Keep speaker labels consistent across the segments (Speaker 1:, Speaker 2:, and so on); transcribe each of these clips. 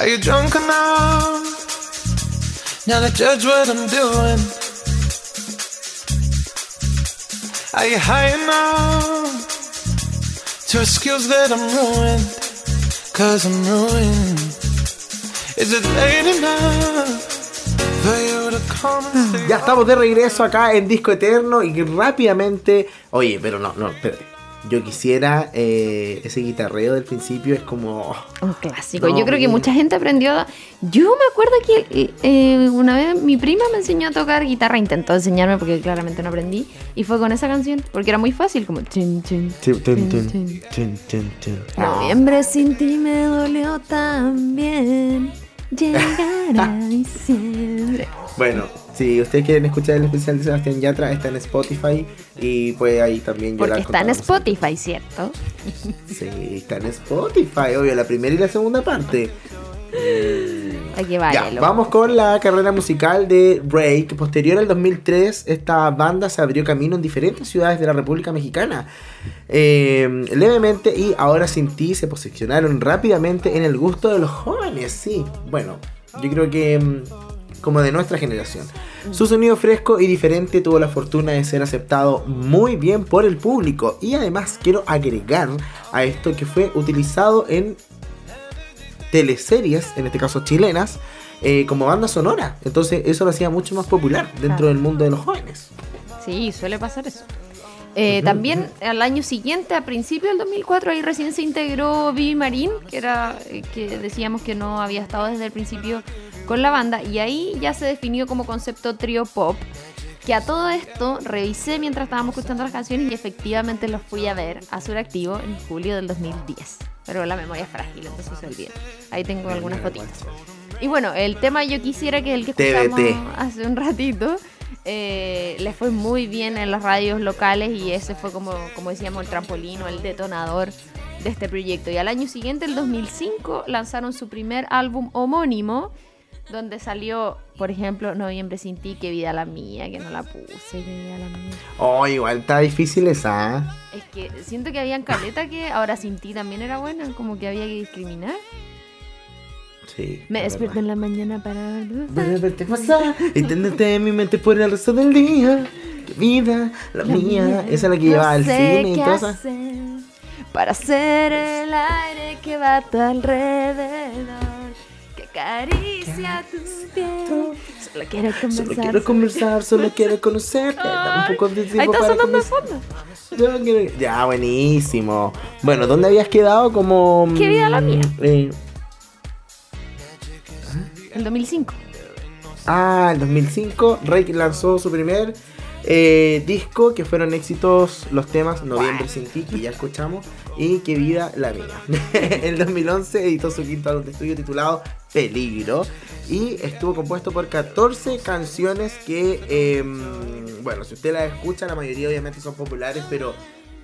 Speaker 1: Are you drunk enough now to judge what I'm doing? Are you high enough to excuse that I'm ruined? Cause I'm ruined. Is it late enough for you to come and stay?
Speaker 2: Ya estamos de regreso acá en Disco Eterno y rápidamente. Oye, pero no, no, espérate. Yo quisiera eh, ese guitarreo del principio, es como.
Speaker 3: Un clásico.
Speaker 2: No,
Speaker 3: Yo creo que
Speaker 2: mira.
Speaker 3: mucha gente aprendió. Yo me acuerdo que eh, una vez mi prima me enseñó a tocar guitarra, intentó enseñarme porque claramente no aprendí. Y fue con esa canción, porque era muy fácil, como. chin, chin, chin, chin. Noviembre sin ti me dolió también. Llegará diciembre.
Speaker 2: Bueno, si ustedes quieren escuchar el especial de Sebastián Yatra, está en Spotify y pues ahí también
Speaker 3: Porque
Speaker 2: llorar
Speaker 3: está en Spotify, ¿cierto?
Speaker 2: Sí, está en Spotify, obvio, la primera y la segunda parte.
Speaker 3: Hay que
Speaker 2: Ya, vamos con la carrera musical de Drake. Posterior al 2003, esta banda se abrió camino en diferentes ciudades de la República Mexicana. Eh, levemente y Ahora Sin Ti se posicionaron rápidamente en el gusto de los jóvenes, sí. Bueno, yo creo que mm, como de nuestra generación. Su sonido fresco y diferente tuvo la fortuna de ser aceptado muy bien por el público. Y además quiero agregar a esto que fue utilizado en teleseries, en este caso chilenas, eh, como banda sonora. Entonces eso lo hacía mucho más popular dentro
Speaker 3: Claro.
Speaker 2: del mundo de los jóvenes.
Speaker 3: Sí, suele pasar eso. Eh, También al año siguiente, a principios del 2004, ahí recién se integró Vivi Marín, que era eh, que decíamos que no había estado desde el principio con la banda, y ahí ya se definió como concepto trío pop. Que a todo esto revisé mientras estábamos escuchando las canciones y efectivamente los fui a ver a Suractivo en julio del 2010. Pero la memoria es frágil, entonces se olvida. Ahí tengo algunas fotitos. Y bueno, el tema yo quisiera que el que escuchamos
Speaker 2: TBT.
Speaker 3: hace un ratito eh, le fue muy bien en las radios locales y ese fue como, como decíamos el trampolín o el detonador de este proyecto. Y al año siguiente, el 2005, lanzaron su primer álbum homónimo donde salió, por ejemplo, Noviembre sin ti, que vida la mía, que no la puse, que vida la mía.
Speaker 2: Oh, igual está difícil esa. ¿eh?
Speaker 3: Es que siento que habían caleta que ahora sin ti también era buena, como que había que discriminar.
Speaker 2: Sí.
Speaker 3: Me
Speaker 2: la
Speaker 3: despierto en la mañana para...
Speaker 2: Verte pasar, entenderte en mi mente por el resto del día. Que vida, la, mía. Esa es la que
Speaker 3: No
Speaker 2: lleva al cine y
Speaker 3: qué
Speaker 2: todo
Speaker 3: Para ser el aire que va a tu alrededor, que acaricia tu piel. Solo quiero conversar.
Speaker 2: Solo quiero conversar, solo quiero conocerte. Dame un poco de tiempo
Speaker 3: Ahí está sonando de fondo.
Speaker 2: Yo quiero- Ya, buenísimo. Bueno, ¿dónde habías quedado? Como.
Speaker 3: ¿Qué vida la
Speaker 2: mm,
Speaker 3: mía?
Speaker 2: eh,
Speaker 3: El 2005.
Speaker 2: ah, el 2005, Rake lanzó su primer eh, disco que fueron éxitos los temas Noviembre sin ti, que ya escuchamos, y Que vida la mía. en 2011 editó su quinto álbum de estudio titulado Peligro y estuvo compuesto por 14 canciones que, em, bueno, si usted las escucha, la mayoría obviamente son populares, pero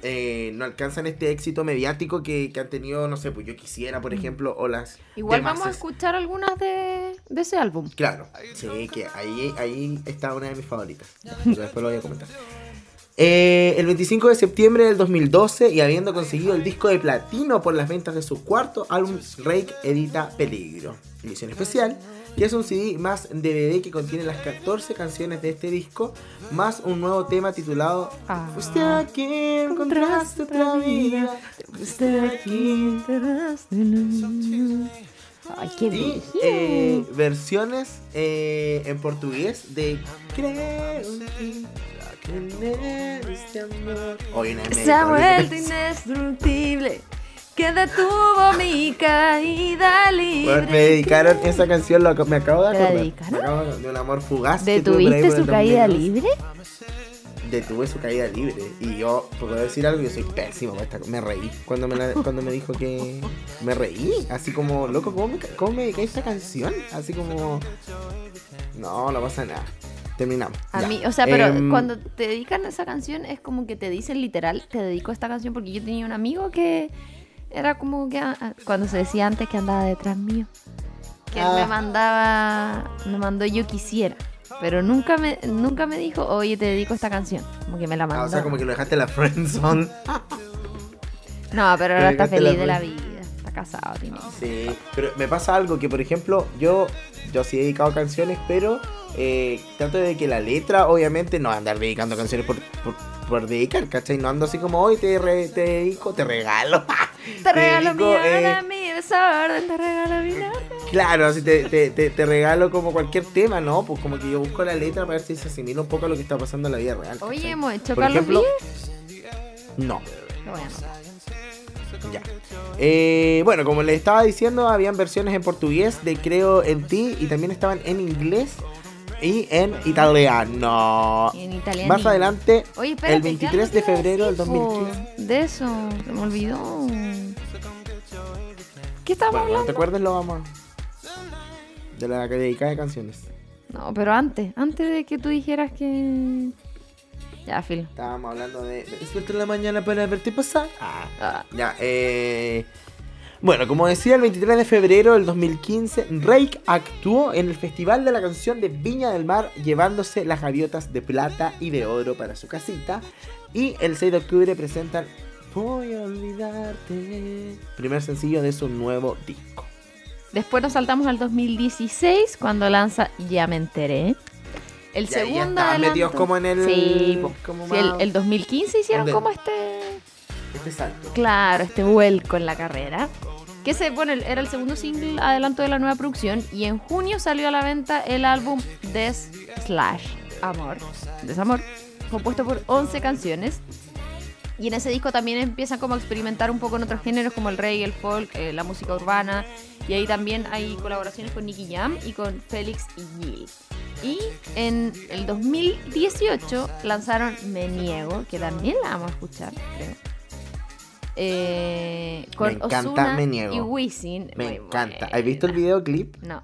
Speaker 2: eh, no alcanzan este éxito mediático que, que han tenido, no sé, pues yo quisiera, por ejemplo, o las...
Speaker 3: Igual vamos a
Speaker 2: es-
Speaker 3: escuchar algunas de, de ese álbum.
Speaker 2: Claro, sí, que ahí, ahí está una de mis favoritas. Pero después lo voy a comentar. Eh, el 25 de septiembre del 2012 y habiendo conseguido el disco de platino por las ventas de su cuarto álbum, Rake edita Peligro, edición especial, que es un CD más DVD que contiene las 14 canciones de este disco, más un nuevo tema titulado
Speaker 3: Ah.
Speaker 2: Fuiste aquí, encontraste otra vida, fuiste aquí.
Speaker 3: Ay, qué
Speaker 2: Y eh, versiones eh, en portugués de Creo en ti, tener este amor. Hoy una
Speaker 3: Se ha vuelto indestructible. Que detuvo mi caída libre.
Speaker 2: Bueno, me dedicaron esa canción, lo, ac- me acabo de
Speaker 3: ¿Te
Speaker 2: acordar.
Speaker 3: dedicaron?
Speaker 2: Me acabo de, de un amor fugaz. que
Speaker 3: ¿Detuviste su caída
Speaker 2: 2002.
Speaker 3: libre?
Speaker 2: Detuve su caída libre. Y yo, puedo decir algo, yo soy pésimo para esta- Me reí cuando me, la- cuando me dijo que. Me reí. Así como, loco, ¿cómo me, cómo me dediqué a esta canción? Así como. No, no pasa nada. Terminamos.
Speaker 3: A
Speaker 2: Ya.
Speaker 3: mí, o sea, pero
Speaker 2: Em,
Speaker 3: cuando te dedican a esa canción es como que te dicen literal, te dedico a esta canción porque yo tenía un amigo que era como que ah, ah, cuando se decía antes que andaba detrás mío, que él
Speaker 2: Ah.
Speaker 3: me mandaba, me mandó yo quisiera, pero nunca me nunca me dijo, "Oye, te dedico a esta canción." Como que me la
Speaker 2: Ah,
Speaker 3: mandó.
Speaker 2: o sea, como que lo dejaste en la friendzone.
Speaker 3: No, pero ahora está
Speaker 2: la
Speaker 3: feliz de la vida, está fracasado, Tini.
Speaker 2: Sí, pero me pasa algo que, por ejemplo, yo, yo sí he dedicado canciones, pero eh, trato de que la letra, obviamente, no andar dedicando canciones por, por, por dedicar, ¿cachai? No ando así como hoy te, re- te dedico, te regalo.
Speaker 3: Te regalo mi
Speaker 2: dedico, eh,
Speaker 3: hora, mi desorden, te regalo mi hora.
Speaker 2: Claro, así te, te, te, te regalo como cualquier tema, ¿no? Pues como que yo busco la letra para ver si se asimila un poco a lo que está pasando en la vida real.
Speaker 3: Oye,
Speaker 2: ¿cachai?
Speaker 3: hemos hecho
Speaker 2: Por
Speaker 3: Carlos
Speaker 2: ejemplo. No,
Speaker 3: anotar.
Speaker 2: ya. Eh, bueno, como les estaba diciendo, habían versiones en portugués de Creo en ti y también estaban en inglés y en italiano.
Speaker 3: Y en italiano.
Speaker 2: Más adelante,
Speaker 3: Oye, espérate,
Speaker 2: el 23 de
Speaker 3: ¿qué algo te
Speaker 2: febrero del
Speaker 3: iba a decir,
Speaker 2: 2015.
Speaker 3: po? De eso, se me olvidó. ¿Qué estábamos
Speaker 2: Bueno, cuando te
Speaker 3: hablando?
Speaker 2: acuerdes lo vamos. De la que dedicada de canciones.
Speaker 3: No, pero antes, antes de que tú dijeras que. Ya, Phil.
Speaker 2: Estábamos hablando de... Me despierto en la mañana para verte pasar. Ah,
Speaker 3: Ah,
Speaker 2: Ya, eh... Bueno, como decía, el 23 de febrero del 2015, Rake actuó en el Festival de la Canción de Viña del Mar, llevándose las gaviotas de plata y de oro para su casita. Y el 6 de octubre presentan Voy a olvidarte, primer sencillo de su nuevo disco.
Speaker 3: Después nos saltamos al 2016 cuando lanza Ya me enteré. El
Speaker 2: Ya- ya
Speaker 3: segundo
Speaker 2: estaban
Speaker 3: adelanto-
Speaker 2: metidos como en el-
Speaker 3: Sí,
Speaker 2: como
Speaker 3: Sí, el, el 2015 hicieron
Speaker 2: ¿Dónde?
Speaker 3: como este.
Speaker 2: Este salto.
Speaker 3: Claro, este vuelco en la carrera. Que se, bueno, era el segundo single adelanto de la nueva producción. Y en junio salió a la venta el álbum Des Slash Amor. Desamor. Compuesto por 11 canciones. Y en ese disco también empiezan como a experimentar un poco en otros géneros como el reggae, el folk, eh, la música urbana. Y ahí también hay colaboraciones con Nicky Jam y con Félix y Gil. Y en el 2018 lanzaron Me Niego, que también la vamos a escuchar, creo. Eh, con
Speaker 2: Me encanta
Speaker 3: Ozuna
Speaker 2: Me Niego.
Speaker 3: y Wisin.
Speaker 2: Me
Speaker 3: Muy
Speaker 2: encanta. ¿Has visto el
Speaker 3: buena.
Speaker 2: videoclip?
Speaker 3: No.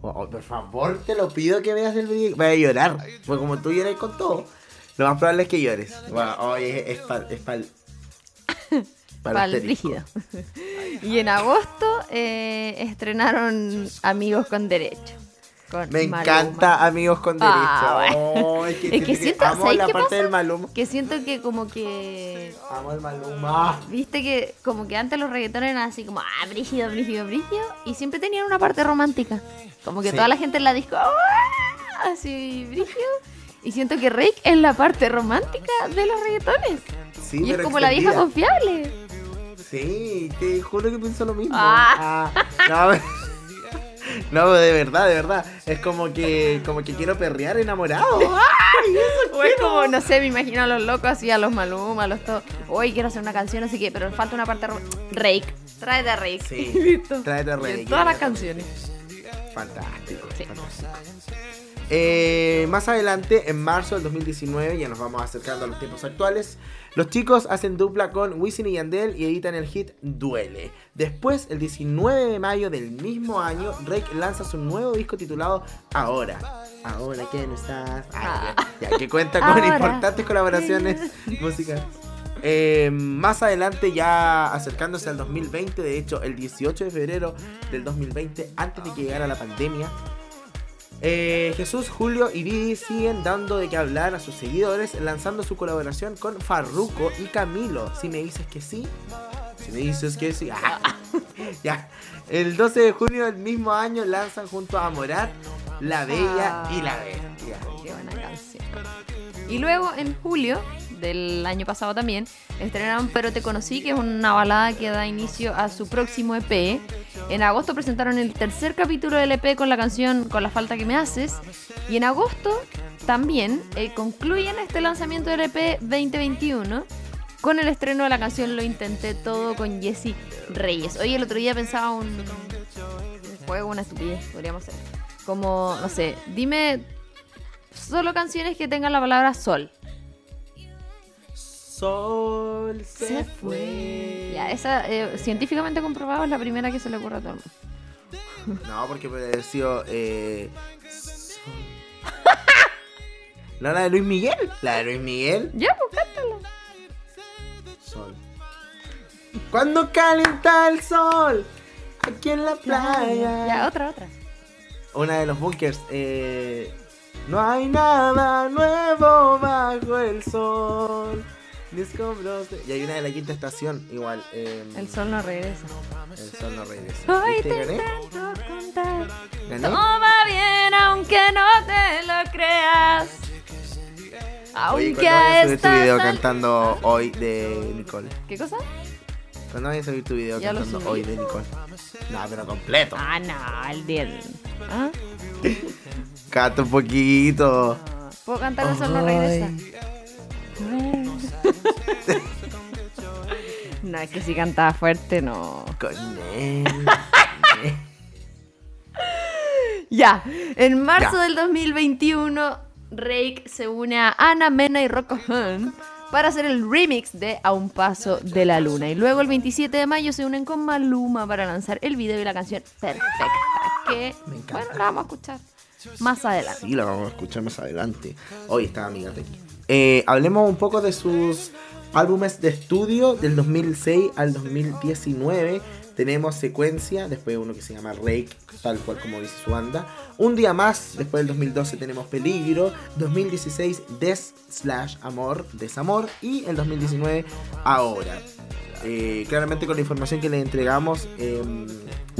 Speaker 2: Oh, por favor, te lo pido que veas el video. Voy a llorar. Porque como tú lloras con todo, lo más probable es que llores. Es para es pa'l-
Speaker 3: Para
Speaker 2: pa'l
Speaker 3: rígido. y en agosto eh, estrenaron Amigos con Derecho. Con
Speaker 2: Me
Speaker 3: Maluma.
Speaker 2: encanta Amigos con Derecho.
Speaker 3: Ah,
Speaker 2: Oh, es que,
Speaker 3: Es que siento-
Speaker 2: amo
Speaker 3: ¿sabes
Speaker 2: la parte
Speaker 3: pasa?
Speaker 2: del Maluma.
Speaker 3: Que siento que como que...
Speaker 2: Amo el Maluma.
Speaker 3: Viste que como que antes los reggaetones eran así como, ah, brígido, brígido, brígido. Y siempre tenían una parte romántica. Como que
Speaker 2: Sí.
Speaker 3: toda la gente en la disco, "Ah", así, brígido. Y siento que Rake es la parte romántica de los reggaetones.
Speaker 2: Sí,
Speaker 3: y es como la vieja confiable.
Speaker 2: Sí, te juro que pienso lo mismo.
Speaker 3: Ah.
Speaker 2: Ah, no, no, de verdad, de verdad. Es como que, como que quiero perrear enamorado. ¡Ay, eso
Speaker 3: O es como, no sé, me imagino a los locos así, a los Maluma, a los todos. Hoy quiero hacer una canción, así que, pero falta una parte. Rake, tráete a Rake.
Speaker 2: Sí,
Speaker 3: listo.
Speaker 2: tráete a Rake.
Speaker 3: todas las canciones.
Speaker 2: Fantástico,
Speaker 3: Sí.
Speaker 2: fantástico. Eh, más adelante, en marzo del 2019, ya nos vamos acercando a los tiempos actuales, los chicos hacen dupla con Wisin y Yandel y editan el hit Duele. Después, el 19 de mayo del mismo año, Rake lanza su nuevo disco titulado Ahora. Ahora no estás. Ay, ya, ya, que cuenta con
Speaker 3: Ahora.
Speaker 2: importantes colaboraciones musicales. Eh, más adelante, ya acercándose al 2020, de hecho, el 18 de febrero del 2020, antes de que llegara la pandemia, eh, Jesús, Julio y Didi siguen dando de qué hablar a sus seguidores, lanzando su colaboración con Farruko y Camilo. Si me dices que sí, si me dices que sí, ah, ya. El 12 de junio del mismo año lanzan junto a Morat La Bella y la Bestia.
Speaker 3: Qué buena canción. Y luego en julio del año pasado también estrenaron Pero te conocí, que es una balada que da inicio a su próximo EP. En agosto presentaron el tercer capítulo del EP con la canción Con la falta que me haces. Y en agosto también eh, concluyen este lanzamiento del EP 2021 con el estreno de la canción Lo intenté todo con Jesse Reyes. Hoy el otro día pensaba un, juego, una estupidez, podríamos hacer. Como, no sé, dime solo canciones que tengan la palabra sol.
Speaker 2: Sol se, fue.
Speaker 3: Ya, esa eh, científicamente comprobado es la primera que se le ocurre a todo el mundo.
Speaker 2: No, porque puede haber sido. Eh, Sol. No, la de Luis Miguel. La de Luis Miguel.
Speaker 3: Ya, pues cántala.
Speaker 2: Sol. Cuando calienta el sol, aquí en la playa.
Speaker 3: Ya, otra, otra.
Speaker 2: Una de los bunkers. Eh, no hay nada nuevo bajo el sol. Y hay una de la quinta estación, igual. em,
Speaker 3: El sol no regresa.
Speaker 2: el sol no regresa.
Speaker 3: Hoy te
Speaker 2: Gané.
Speaker 3: intento contar.
Speaker 2: Gané.
Speaker 3: Todo va bien aunque no te lo creas.
Speaker 2: Oye,
Speaker 3: Aunque
Speaker 2: ¿cuándo
Speaker 3: a
Speaker 2: subir tu video cantando hoy de Nicole?
Speaker 3: ¿Qué cosa?
Speaker 2: ¿Cuándo vas a subir tu video
Speaker 3: Ya
Speaker 2: cantando hoy de Nicole? No, pero completo.
Speaker 3: Ah, no, el 10. ¿Ah?
Speaker 2: Canta un poquito.
Speaker 3: Ah, ¿Puedo cantar el sol no regresa? No, es que si cantaba fuerte, no.
Speaker 2: Con él.
Speaker 3: Ya, en marzo
Speaker 2: Ya.
Speaker 3: del 2021, Rake se une a Ana Mena y Rocco Hunt para hacer el remix de A un paso de la luna. Y luego el 27 de mayo se unen con Maluma para lanzar el video y la canción Perfecta, que
Speaker 2: Me
Speaker 3: bueno, la vamos a escuchar más adelante.
Speaker 2: Sí, la vamos a escuchar más adelante. Hoy está amiga aquí. Eh, hablemos un poco de sus álbumes de estudio del 2006 al 2019. Tenemos secuencia, después uno que se llama Rake, tal cual como dice su banda. Un día más, después del 2012 tenemos Peligro. 2016 Des slash Amor, Desamor. Y el 2019 Ahora. Eh, claramente con la información que le entregamos, eh,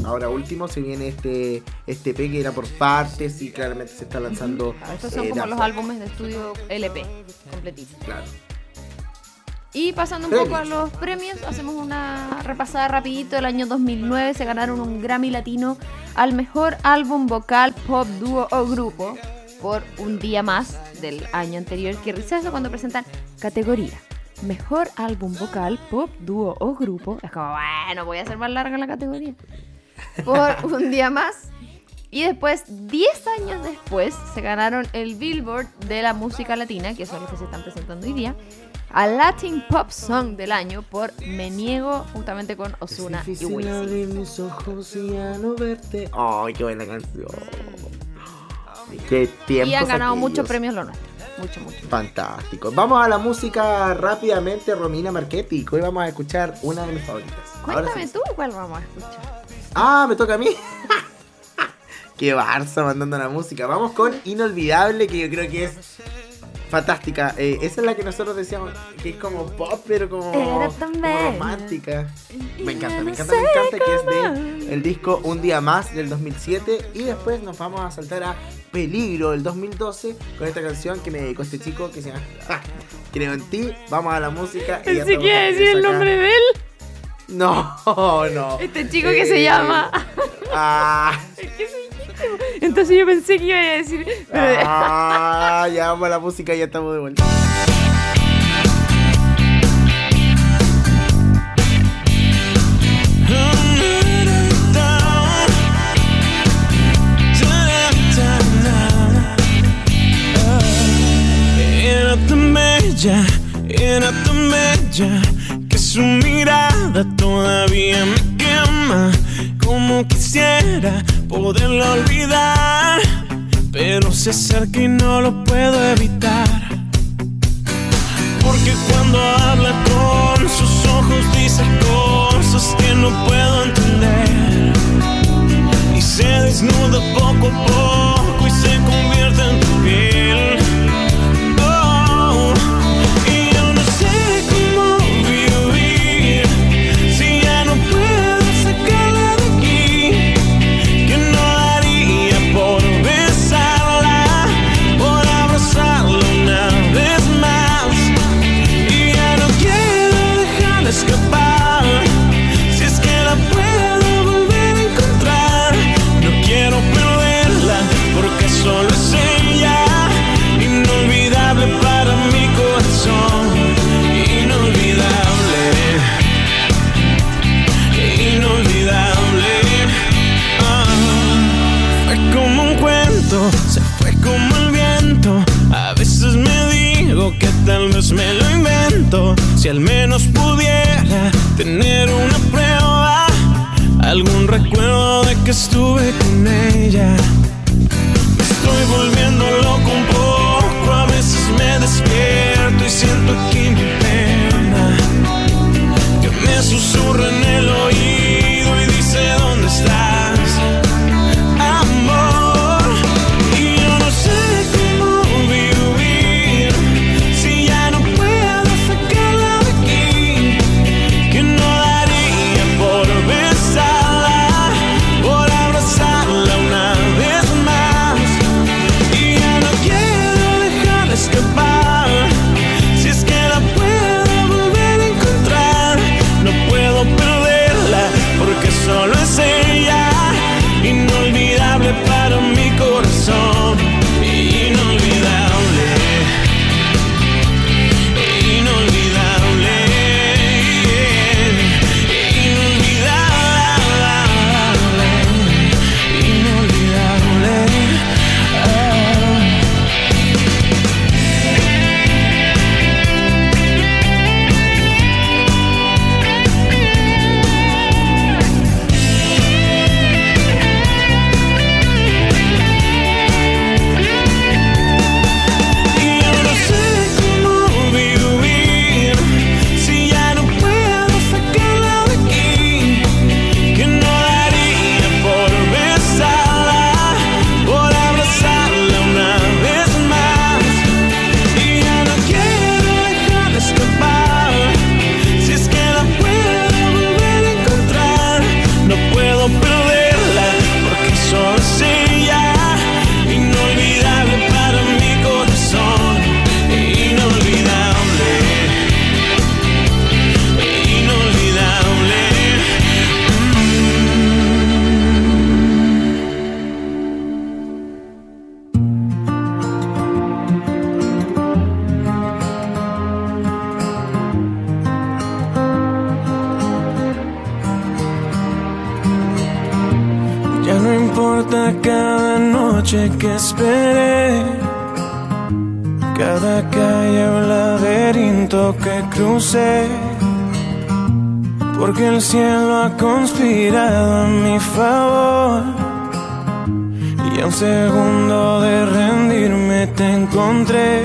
Speaker 2: ahora último se viene este este EP que era por partes y claramente se está lanzando.
Speaker 3: Ah, Estos son
Speaker 2: eh,
Speaker 3: como los álbumes de estudio LP, completitos.
Speaker 2: Claro.
Speaker 3: Y pasando un
Speaker 2: Premios.
Speaker 3: poco a los premios, hacemos una repasada rapidito. El año 2009 se ganaron un Grammy Latino al mejor álbum vocal, pop, dúo o grupo por un día más del año anterior. Que risa eso cuando presentan categoría. Mejor álbum vocal, pop, dúo o grupo. Es como, bueno, voy a hacer más larga la categoría. Por un día más. Y después, 10 años después, se ganaron el Billboard de la música latina, que son los que se están presentando hoy día, a Latin Pop Song del año por Me Niego, justamente con Ozuna
Speaker 2: Es
Speaker 3: y Wisin.
Speaker 2: abrir mis ojos y ya no verte. Ay, qué buena canción. Qué tiempo.
Speaker 3: Y han ganado muchos premios lo nuestro. Mucho, mucho.
Speaker 2: Fantástico. Vamos a la música rápidamente, Romina Marchetti. Hoy vamos a escuchar una de mis favoritas.
Speaker 3: Cuéntame
Speaker 2: sí.
Speaker 3: tú cuál vamos a escuchar.
Speaker 2: Ah, me toca a mí. Qué Barça mandando la música. Vamos con Inolvidable, que yo creo que es fantástica. Eh, esa es la que nosotros decíamos que es como pop, pero como, como romántica. Me encanta, me encanta, me encanta. Que es de el disco Un Día Más del 2007. Y después nos vamos a saltar a Peligro del 2012 con esta canción que me dedicó este chico que se llama Creo en ti. Vamos a la música. y
Speaker 3: Pensé que iba a
Speaker 2: de
Speaker 3: decir el nombre de él.
Speaker 2: No, no.
Speaker 3: Este chico que se
Speaker 2: Eh,
Speaker 3: llama.
Speaker 2: Ah.
Speaker 3: Entonces yo pensé que iba a decir.
Speaker 2: Ah, ya vamos a la música y ya estamos de vuelta.
Speaker 1: Bella, era tan bella que su mirada todavía me quema. Como quisiera poderla olvidar, pero se acerca y no lo puedo evitar. Porque cuando habla con sus ojos dice cosas que no puedo entender. Y se desnuda poco a poco estuve con ella. Solo porque el cielo ha conspirado a mi favor. Y a un segundo de rendirme te encontré,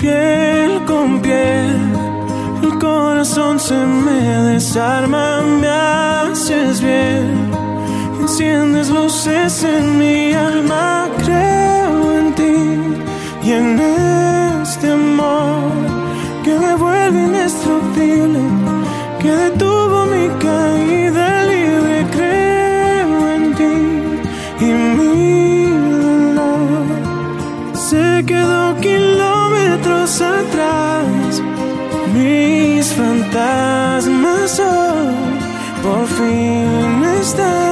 Speaker 1: piel con piel. El corazón se me desarma, me haces bien. Enciendes luces en mi alma, creo en ti y en este amor que me vuelve indestructible, fantasmas hoy por fin están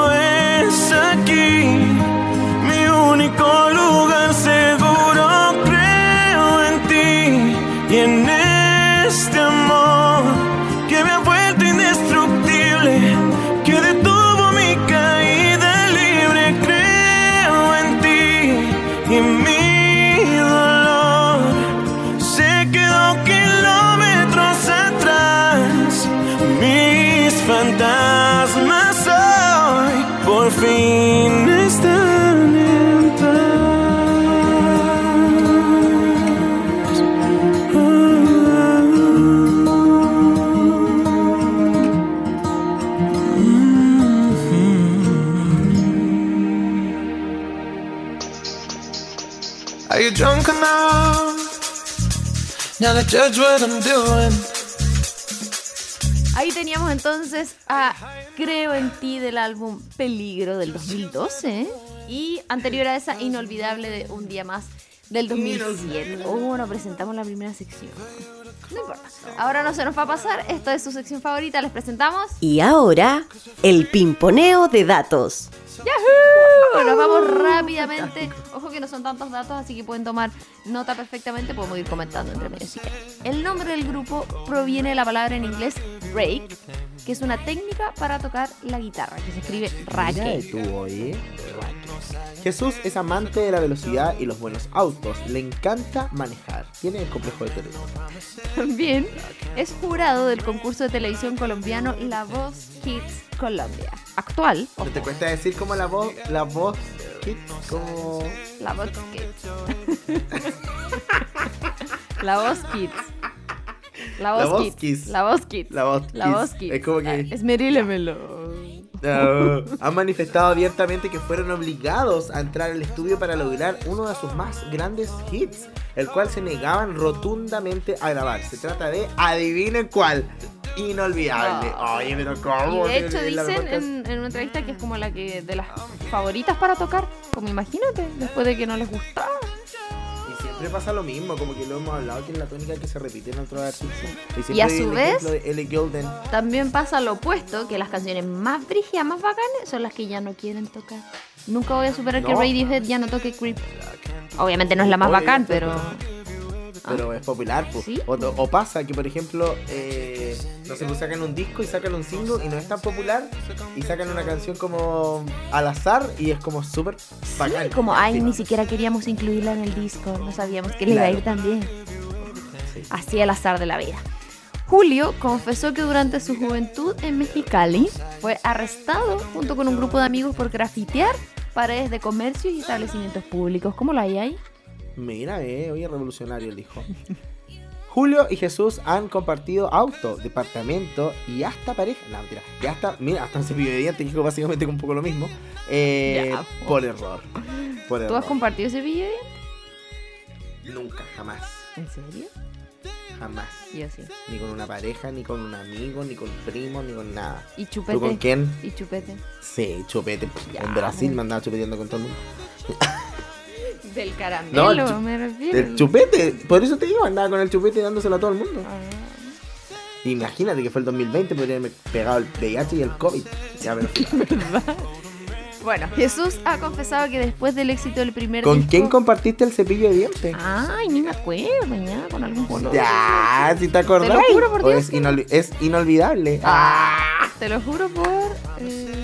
Speaker 4: Judge what I'm doing?
Speaker 3: Ahí teníamos entonces a Creo en ti del álbum Peligro del 2012 y anterior a esa inolvidable de Un día más del 2007. Oh, no presentamos la primera sección. No importa. Ahora no se nos va a pasar. Esto es su sección favorita. Les presentamos.
Speaker 5: Y ahora, el pimponeo de datos.
Speaker 3: ¡Yahoo! Nos vamos rápidamente. Ojo que no son tantos datos, así que pueden tomar nota perfectamente. Podemos ir comentando entre medio. El nombre del grupo proviene de la palabra en inglés rake, que es una técnica para tocar la guitarra, que se escribe
Speaker 2: tú, oye. Jesús es amante de la velocidad y los buenos autos. Le encanta manejar. Tiene el complejo de Toretto.
Speaker 3: También es jurado del concurso de televisión colombiano La Voz Kids Colombia. Actual.
Speaker 2: ¿No te cuesta decir como la voz, la voz Kids, como...
Speaker 3: La voz Kids. la voz Kids. La voz,
Speaker 2: La voz
Speaker 3: Kids.
Speaker 2: Kids.
Speaker 3: La voz Kids.
Speaker 2: La voz
Speaker 3: La
Speaker 2: Kids.
Speaker 3: voz Kids.
Speaker 2: Es como que-
Speaker 3: Esmerílemelo.
Speaker 2: No, han manifestado abiertamente que fueron obligados a entrar al estudio para lograr uno de sus más grandes hits, el cual se negaban rotundamente a grabar. Se trata de, adivinen cuál, inolvidable.
Speaker 3: No.
Speaker 2: Oye, pero
Speaker 3: Y
Speaker 2: ¿cómo?
Speaker 3: de hecho dicen en, en una entrevista que es como la que de las favoritas para tocar. Como imagínate, después de que no les gustaba.
Speaker 2: Y siempre pasa lo mismo, como que lo hemos hablado, que es la tónica que se repite en otros artistas. siempre
Speaker 3: Y a su vez-. También pasa lo opuesto, que las canciones más brígidas, más bacanes, son las que ya no quieren tocar. Nunca voy a superar que
Speaker 2: No.
Speaker 3: Radiohead ya no toque Creep. Obviamente no es la más
Speaker 2: Oye,
Speaker 3: bacán,
Speaker 2: esto-
Speaker 3: pero...
Speaker 2: pero es popular. po.
Speaker 3: ¿Sí?
Speaker 2: O, o pasa que, por ejemplo, eh, no sé, pues sacan un disco y sacan un single y no es tan popular y sacan una canción como al azar y es como súper bacán.
Speaker 3: Como, ay,
Speaker 2: Sí.
Speaker 3: ni siquiera queríamos incluirla en el disco, no sabíamos que le iba a ir.
Speaker 2: Sí.
Speaker 3: Así el azar de la vida. Julio confesó que durante su juventud en Mexicali fue arrestado junto con un grupo de amigos por grafitear paredes de comercios y establecimientos públicos. ¿Cómo lo hay ahí?
Speaker 2: Mira, eh, oye, revolucionario el hijo. Julio y Jesús han compartido auto, departamento y hasta pareja. No, mentira. Y hasta, mira, hasta un cepillo de dientes, que básicamente un poco lo mismo. eh,
Speaker 3: Ya,
Speaker 2: por error. Por
Speaker 3: ¿Tú
Speaker 2: error.
Speaker 3: has compartido ese video?
Speaker 2: Nunca, jamás.
Speaker 3: ¿En serio?
Speaker 2: Jamás.
Speaker 3: Yo sí.
Speaker 2: Ni con una pareja, ni con un amigo, ni con primo, ni con nada.
Speaker 3: ¿Y
Speaker 2: ¿Tú
Speaker 3: chupete?
Speaker 2: con quién?
Speaker 3: ¿Y chupete?
Speaker 2: Sí, chupete.
Speaker 3: Ya,
Speaker 2: en Brasil me andaba chupeteando con todo el mundo.
Speaker 3: Del
Speaker 2: No,
Speaker 3: caramelo,
Speaker 2: el chu-
Speaker 3: me refiero.
Speaker 2: El chupete, por eso te digo, andaba con el chupete dándoselo a todo el mundo.
Speaker 3: Ah.
Speaker 2: Imagínate que fue el 2020, podría haberme pegado el VIH y el COVID. Ya, pero
Speaker 3: Bueno, Jesús ha confesado que después del éxito del primer
Speaker 2: ¿Con
Speaker 3: disco...
Speaker 2: quién compartiste el cepillo de dientes?
Speaker 3: Ay, ni me acuerdo, ya, con algún boludo.
Speaker 2: Ya, si te acordás.
Speaker 3: Te lo juro por Dios
Speaker 2: es, inol- es inolvidable. Ah.
Speaker 3: Te lo juro por... eh,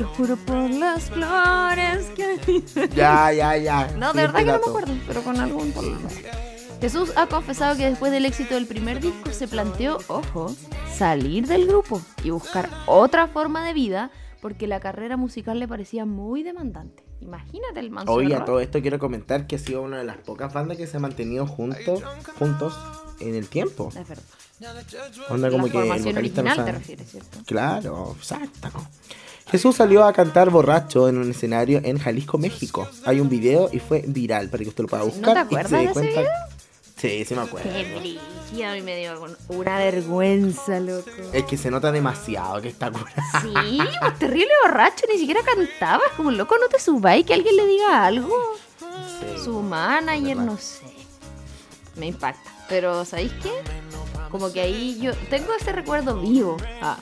Speaker 3: lo juro por las flores que...
Speaker 2: Ya, ya, ya.
Speaker 3: No, de verdad que no me acuerdo, pero con algún boludo. Jesús ha confesado que después del éxito del primer disco se planteó, ojo, salir del grupo y buscar otra forma de vida porque la carrera musical le parecía muy demandante. Imagínate el manso
Speaker 2: Oye, a todo esto quiero comentar que ha sido una de las pocas bandas que se ha mantenido juntos, juntos en el tiempo.
Speaker 3: Es verdad.
Speaker 2: Onda como
Speaker 3: la
Speaker 2: que el vocalista no
Speaker 3: original te
Speaker 2: sabe.
Speaker 3: refieres, ¿cierto?
Speaker 2: Claro, exacto. Jesús salió a cantar borracho en un escenario en Jalisco, México. Hay un video y fue viral para que usted lo pueda
Speaker 3: ¿No
Speaker 2: buscar.
Speaker 3: te
Speaker 2: y
Speaker 3: acuerdas
Speaker 2: se dé
Speaker 3: de ese video?
Speaker 2: Sí, sí me acuerdo.
Speaker 3: Qué brillo, y me dio un- una vergüenza, loco.
Speaker 2: Es que se nota demasiado que está curado.
Speaker 3: Sí, pues, terrible borracho, ni siquiera cantaba. Como loco, no te subáis que alguien le diga algo.
Speaker 2: Sí.
Speaker 3: Su manager, no sé. Me impacta. Pero, ¿sabéis qué? Como que ahí yo tengo ese recuerdo vivo ah,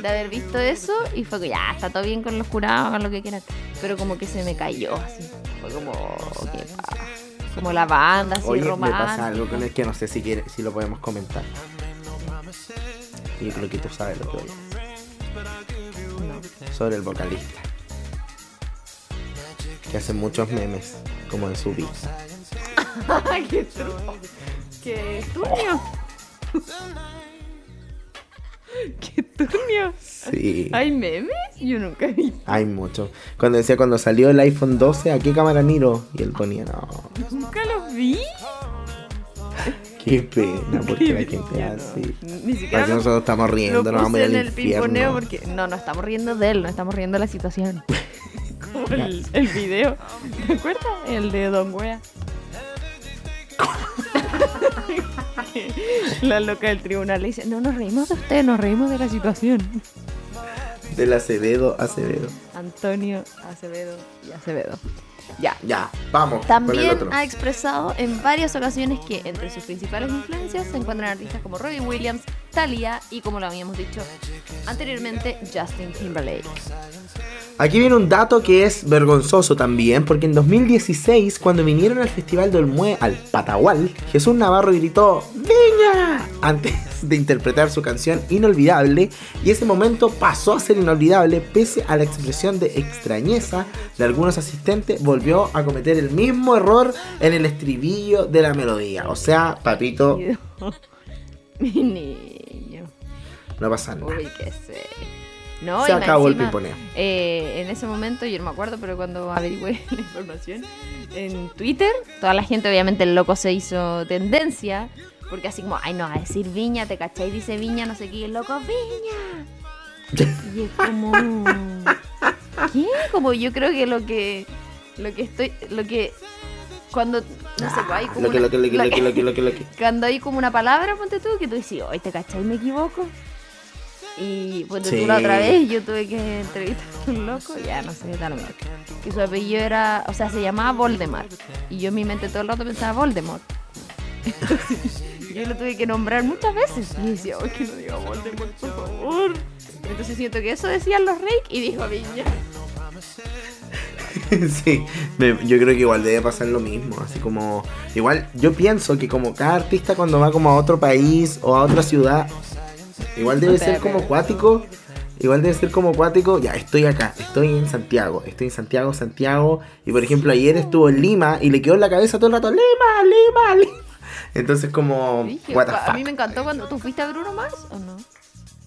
Speaker 3: de haber visto eso y fue que ya, está todo bien con los jurados, con lo que quieran. Pero como que se me cayó así. Fue como, ¿qué pasa? Como la banda, así
Speaker 2: Oye, me
Speaker 3: romántica.
Speaker 2: pasa algo con el que no sé si quiere, si lo podemos comentar. Y creo que tú sabes lo que voy decir. Sobre el vocalista. Que hace muchos memes, como en su vida.
Speaker 3: Ay, qué truco. Qué turnio. qué turnio.
Speaker 2: Sí.
Speaker 3: ¿Hay memes? Yo nunca visto.
Speaker 2: Hay mucho. Cuando decía cuando salió el iPhone 12, ¿a qué cámara miro? Y él ponía, no,
Speaker 3: Nunca los vi.
Speaker 2: qué pena, porque la gente es
Speaker 3: no.
Speaker 2: así.
Speaker 3: Ni siquiera lo-
Speaker 2: nosotros estamos riendo, nos vamos a ir al
Speaker 3: el
Speaker 2: infierno.
Speaker 3: porque no, no estamos riendo de él, no estamos riendo de la situación. Como el, el video, ¿te acuerdas? El de Don Wea. la loca del tribunal le dice, no nos reímos de usted, nos reímos de la situación.
Speaker 2: Del Acevedo, Acevedo.
Speaker 3: Antonio Acevedo y Acevedo. Ya.
Speaker 2: Ya, vamos con el
Speaker 3: También
Speaker 2: otro.
Speaker 3: ha expresado en varias ocasiones que entre sus principales influencias se encuentran artistas como Robbie Williams, Thalia y como lo habíamos dicho anteriormente, Justin Timberlake.
Speaker 2: Aquí viene un dato que es vergonzoso también, porque en 2016, cuando vinieron al Festival del Mue al Patagual, Jesús Navarro gritó ¡Viña! antes de interpretar su canción Inolvidable, y ese momento pasó a ser inolvidable pese a la expresión de extrañeza de algunos asistentes, volvió a cometer el mismo error en el estribillo de la melodía. O sea, papito,
Speaker 3: Mi niño,
Speaker 2: no pasa nada.
Speaker 3: ubíquese. No,
Speaker 2: Se
Speaker 3: y más
Speaker 2: acabó el pimponeo.
Speaker 3: eh, en ese momento, yo no me acuerdo, pero cuando averigüé la información en Twitter, toda la gente, obviamente, el loco se hizo tendencia. Porque así como, ay, no, a decir viña, te cachai, dice viña, no sé qué, el loco, viña. Y es como. ¿Qué? Como yo creo que lo que. Lo que estoy. Lo que. Cuando. No sé, pues, hay como. Cuando hay como una palabra, ponte tú, que tú dices, hoy te cachai, me equivoco. Y ponte
Speaker 2: Sí.
Speaker 3: tú la otra vez, yo tuve que entrevistar a un loco, ya no sé, da lo mismo. Que su apellido era, o sea, se llamaba Voldemort. Y yo en mi mente todo el rato pensaba Voldemort. Entonces, yo lo tuve que nombrar muchas veces. Y decía, hoy que no diga Voldemort, por favor. Entonces siento que eso decían los Rake y dijo Viña.
Speaker 2: sí, me- yo creo que igual debe pasar lo mismo, así como, igual yo pienso que como cada artista cuando va como a otro país o a otra ciudad, igual debe ser como cuático, igual debe ser como cuático, ya estoy acá, estoy en Santiago, estoy en Santiago, Santiago, y por ejemplo ayer estuvo en Lima y le quedó en la cabeza todo el rato, Lima, Lima, Lima. Entonces como, what the
Speaker 3: a mí me encantó cuando tú fuiste a Bruno Mars o no.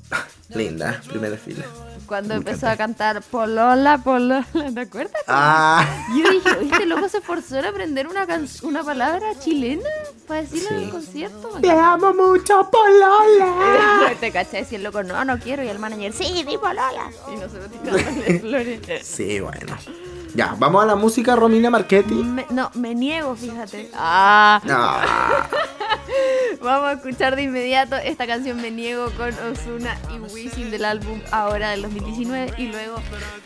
Speaker 2: linda, primera fila.
Speaker 3: Cuando
Speaker 2: Me
Speaker 3: empezó
Speaker 2: encanta.
Speaker 3: a cantar Polola, Polola, ¿te acuerdas?
Speaker 2: Ah,
Speaker 3: Yo dije, ¿viste? Loco se esforzó en aprender una, can- una palabra chilena para decirla en el concierto.
Speaker 2: te amo mucho, Polola.
Speaker 3: Te caché decir el loco, no, no quiero. Y el manager, sí, di Polola. Y nosotros tirándole flores.
Speaker 2: Sí, bueno. Ya, vamos a la música Romina Marchetti.
Speaker 3: Me- no, me niego, fíjate. Ah,
Speaker 2: Ah,
Speaker 3: vamos a escuchar de inmediato esta canción Me Niego con Osuna y Wisin del álbum Ahora del 2019 y luego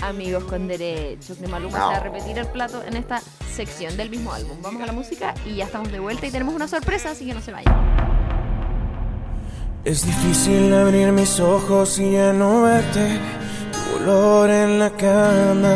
Speaker 3: Amigos con Derecho. Que Maluma se va a repetir el plato en esta sección del mismo álbum. Vamos a la música y ya estamos de vuelta y tenemos una sorpresa, así que no se vayan.
Speaker 1: Es difícil abrir mis ojos y ya no verte. Tu olor en la cama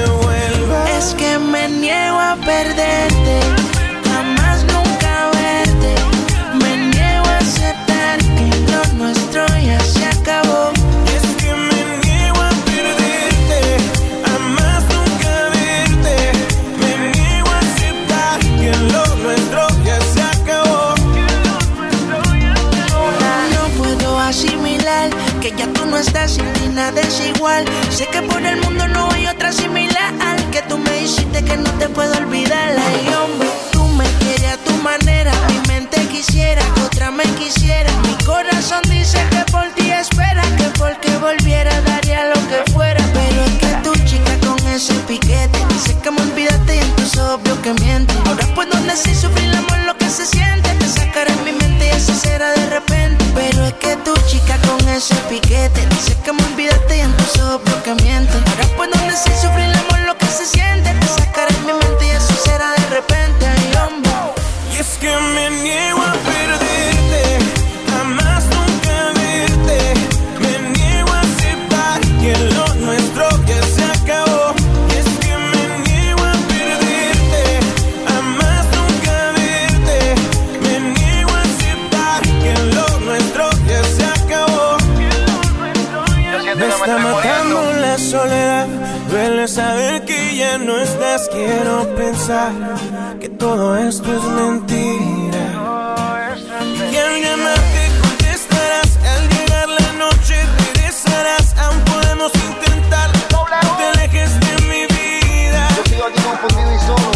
Speaker 1: Vuelvas.
Speaker 6: Es que me niego a perderte, jamás nunca verte. Me niego a aceptar que lo nuestro ya se acabó.
Speaker 1: Es que me niego a perderte, a más nunca verte. Me niego a aceptar que lo nuestro ya se acabó.
Speaker 6: No puedo asimilar que ya tú no estás sin ti nada es igual. Sé que por el mundo hiciste que no te puedo olvidar. Ay, hombre, tú me quieres a tu manera. Mi mente quisiera otra me quisiera. Mi corazón dice que por ti espera. Que porque volviera daría lo que fuera. Pero es que tu chica con ese piquete dice que me olvidaste y en tus ojos veo que miente. Ahora puedo decir sufrir el amor lo que se siente. Te sacaré mi mente y eso será de repente. Pero es que tu chica con ese piquete
Speaker 1: estás. Quiero pensar que todo esto es mentira. Y al llamarte contestarás. Al llegar la noche regresarás. Aún podemos intentar. No te alejes de mi vida.
Speaker 7: Sigo aquí confundido y solo.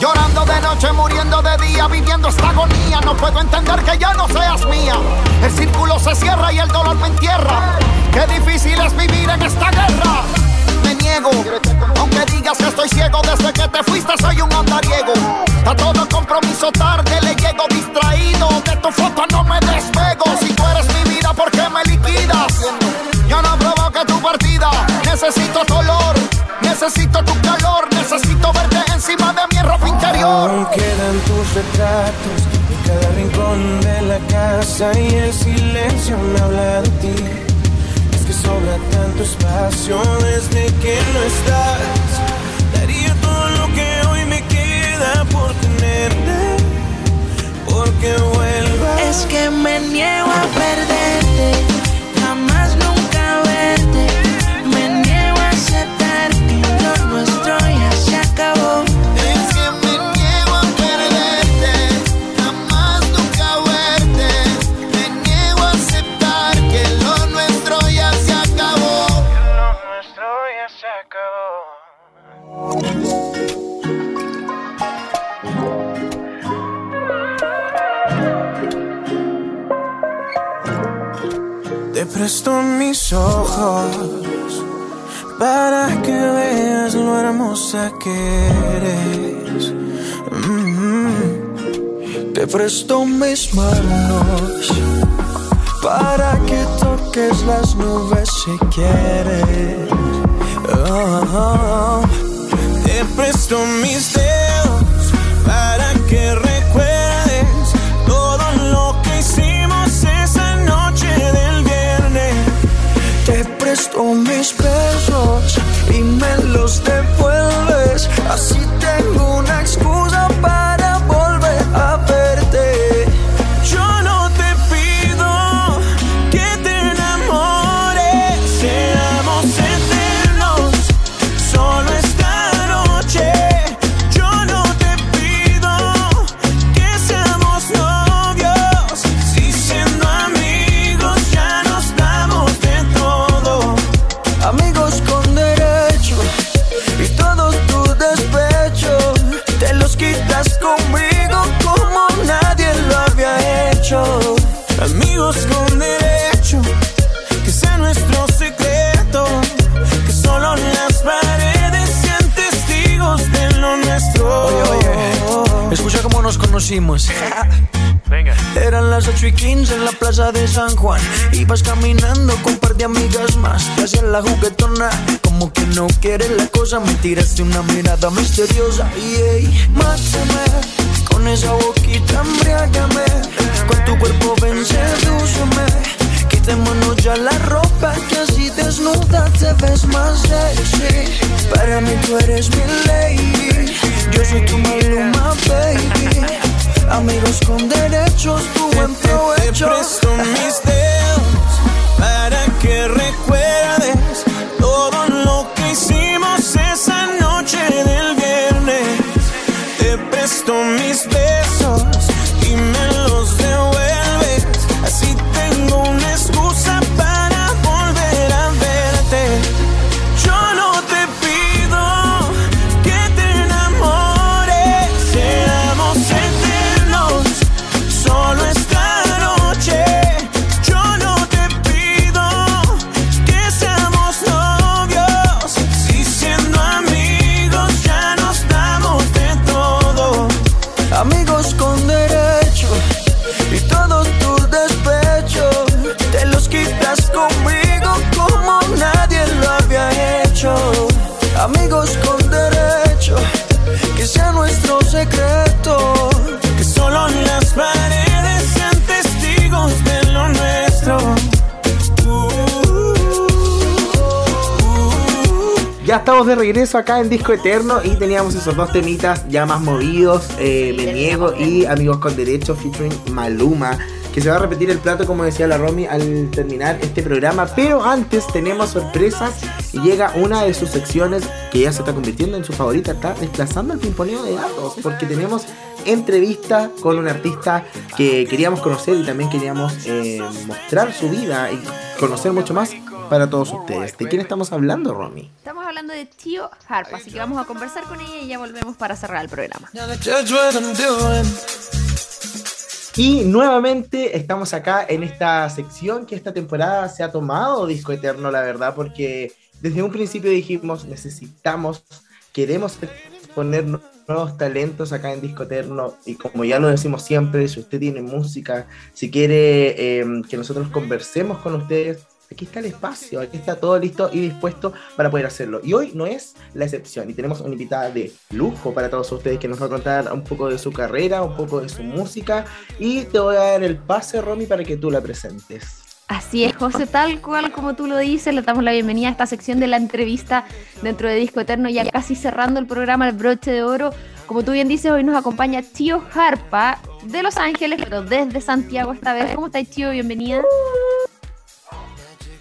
Speaker 7: Llorando de noche, muriendo de día, viviendo esta agonía. No puedo entender que ya no seas mía. El círculo se cierra y el dolor me entierra. Qué difícil es vivir en esta guerra. Me niego, aunque digas que estoy ciego desde que te fuiste, soy un andariego. A todo compromiso tarde le llego distraído. De tu foto no me despego. Si tú eres mi vida, ¿por qué me liquidas? Yo no provoqué tu partida. Necesito tu olor, necesito tu calor, necesito verte encima de mi ropa interior.
Speaker 1: Aún quedan tus retratos en cada rincón de la casa y el silencio me habla de ti. Sobra tanto espacio desde que no estás. Daría todo lo que hoy me queda por tenerte, porque vuelva.
Speaker 6: Es que me niego a perderte, que
Speaker 1: eres. Mm. Te presto mis manos para que toques las nubes si quieres. Oh, Te presto mis dedos para que recuerdes todo lo que hicimos esa noche del viernes. Te presto mis besos y me los devuelves. Así
Speaker 8: conocimos. Eran las 8 y 15 en la plaza de San Juan. Ibas caminando con un par de amigas más. Te hacían la juguetona. Como que no quieres la cosa. Me tiraste una mirada misteriosa. Y ey, mátame. Con esa boquita embriágame. Con tu cuerpo ven, sedúceme. Quitémonos ya la ropa. Que así desnuda te ves más sexy. Para mí tú eres mi lady. Yo soy tu maluma, baby. Amigos con derechos, tu buen
Speaker 1: Te
Speaker 8: provecho.
Speaker 1: presto mis dedos para que recuerdes Ya
Speaker 2: estamos de regreso acá en Disco Eterno y teníamos esos dos temitas ya más movidos, eh, Me Niego y Amigos con Derecho featuring Maluma, que se va a repetir el plato como decía la Romy al terminar este programa, pero antes tenemos sorpresas y llega una de sus secciones que ya se está convirtiendo en su favorita, está desplazando el pimponeo de datos, porque tenemos entrevista con un artista que queríamos conocer y también queríamos eh, mostrar su vida y conocer mucho más para todos ustedes. ¿De quién estamos hablando, Romy?
Speaker 3: Estamos hablando de Tío Harp, así que vamos a conversar con ella y ya volvemos para cerrar el programa.
Speaker 2: Y nuevamente estamos acá en esta sección que esta temporada se ha tomado Disco Eterno, la verdad, porque desde un principio dijimos necesitamos, queremos poner nuevos talentos acá en Disco Eterno y como ya lo decimos siempre, si usted tiene música, si quiere eh, que nosotros conversemos con ustedes, aquí está el espacio, aquí está todo listo y dispuesto para poder hacerlo. Y hoy no es la excepción y tenemos una invitada de lujo para todos ustedes que nos va a contar un poco de su carrera, un poco de su música y te voy a dar el pase, Romy, para que tú la presentes.
Speaker 3: Así es, José, tal cual como tú lo dices, le damos la bienvenida a esta sección de la entrevista dentro de Disco Eterno, ya casi cerrando el programa El Broche de Oro. Como tú bien dices, hoy nos acompaña Tío Harpa de Los Ángeles, pero desde Santiago esta vez. ¿Cómo estáis, Tío? Bienvenida.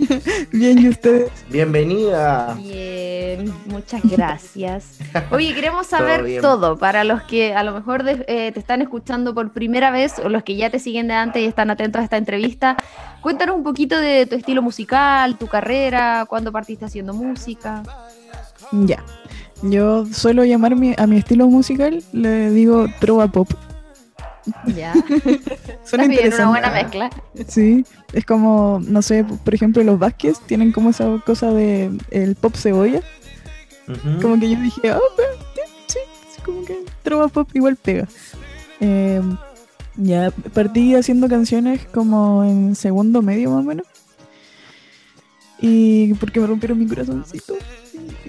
Speaker 9: Bien, ¿y ustedes?
Speaker 2: Bienvenida.
Speaker 3: Bien, muchas gracias. Oye, queremos saber todo, para los que a lo mejor eh, te están escuchando por primera vez o los que ya te siguen de antes y están atentos a esta entrevista. Cuéntanos un poquito de tu estilo musical, tu carrera, cuándo partiste haciendo música.
Speaker 9: Ya, yo suelo llamar a mi estilo musical, le digo trova pop.
Speaker 3: Ya. Suena una buena mezcla.
Speaker 9: Sí, es como, no sé, por ejemplo, los Vázquez tienen como esa cosa de el pop cebolla. Como que yo dije, oh, sí, como que trova pop igual pega. Em, ya partí haciendo canciones como en segundo medio más o menos. Y porque me rompieron mi corazoncito.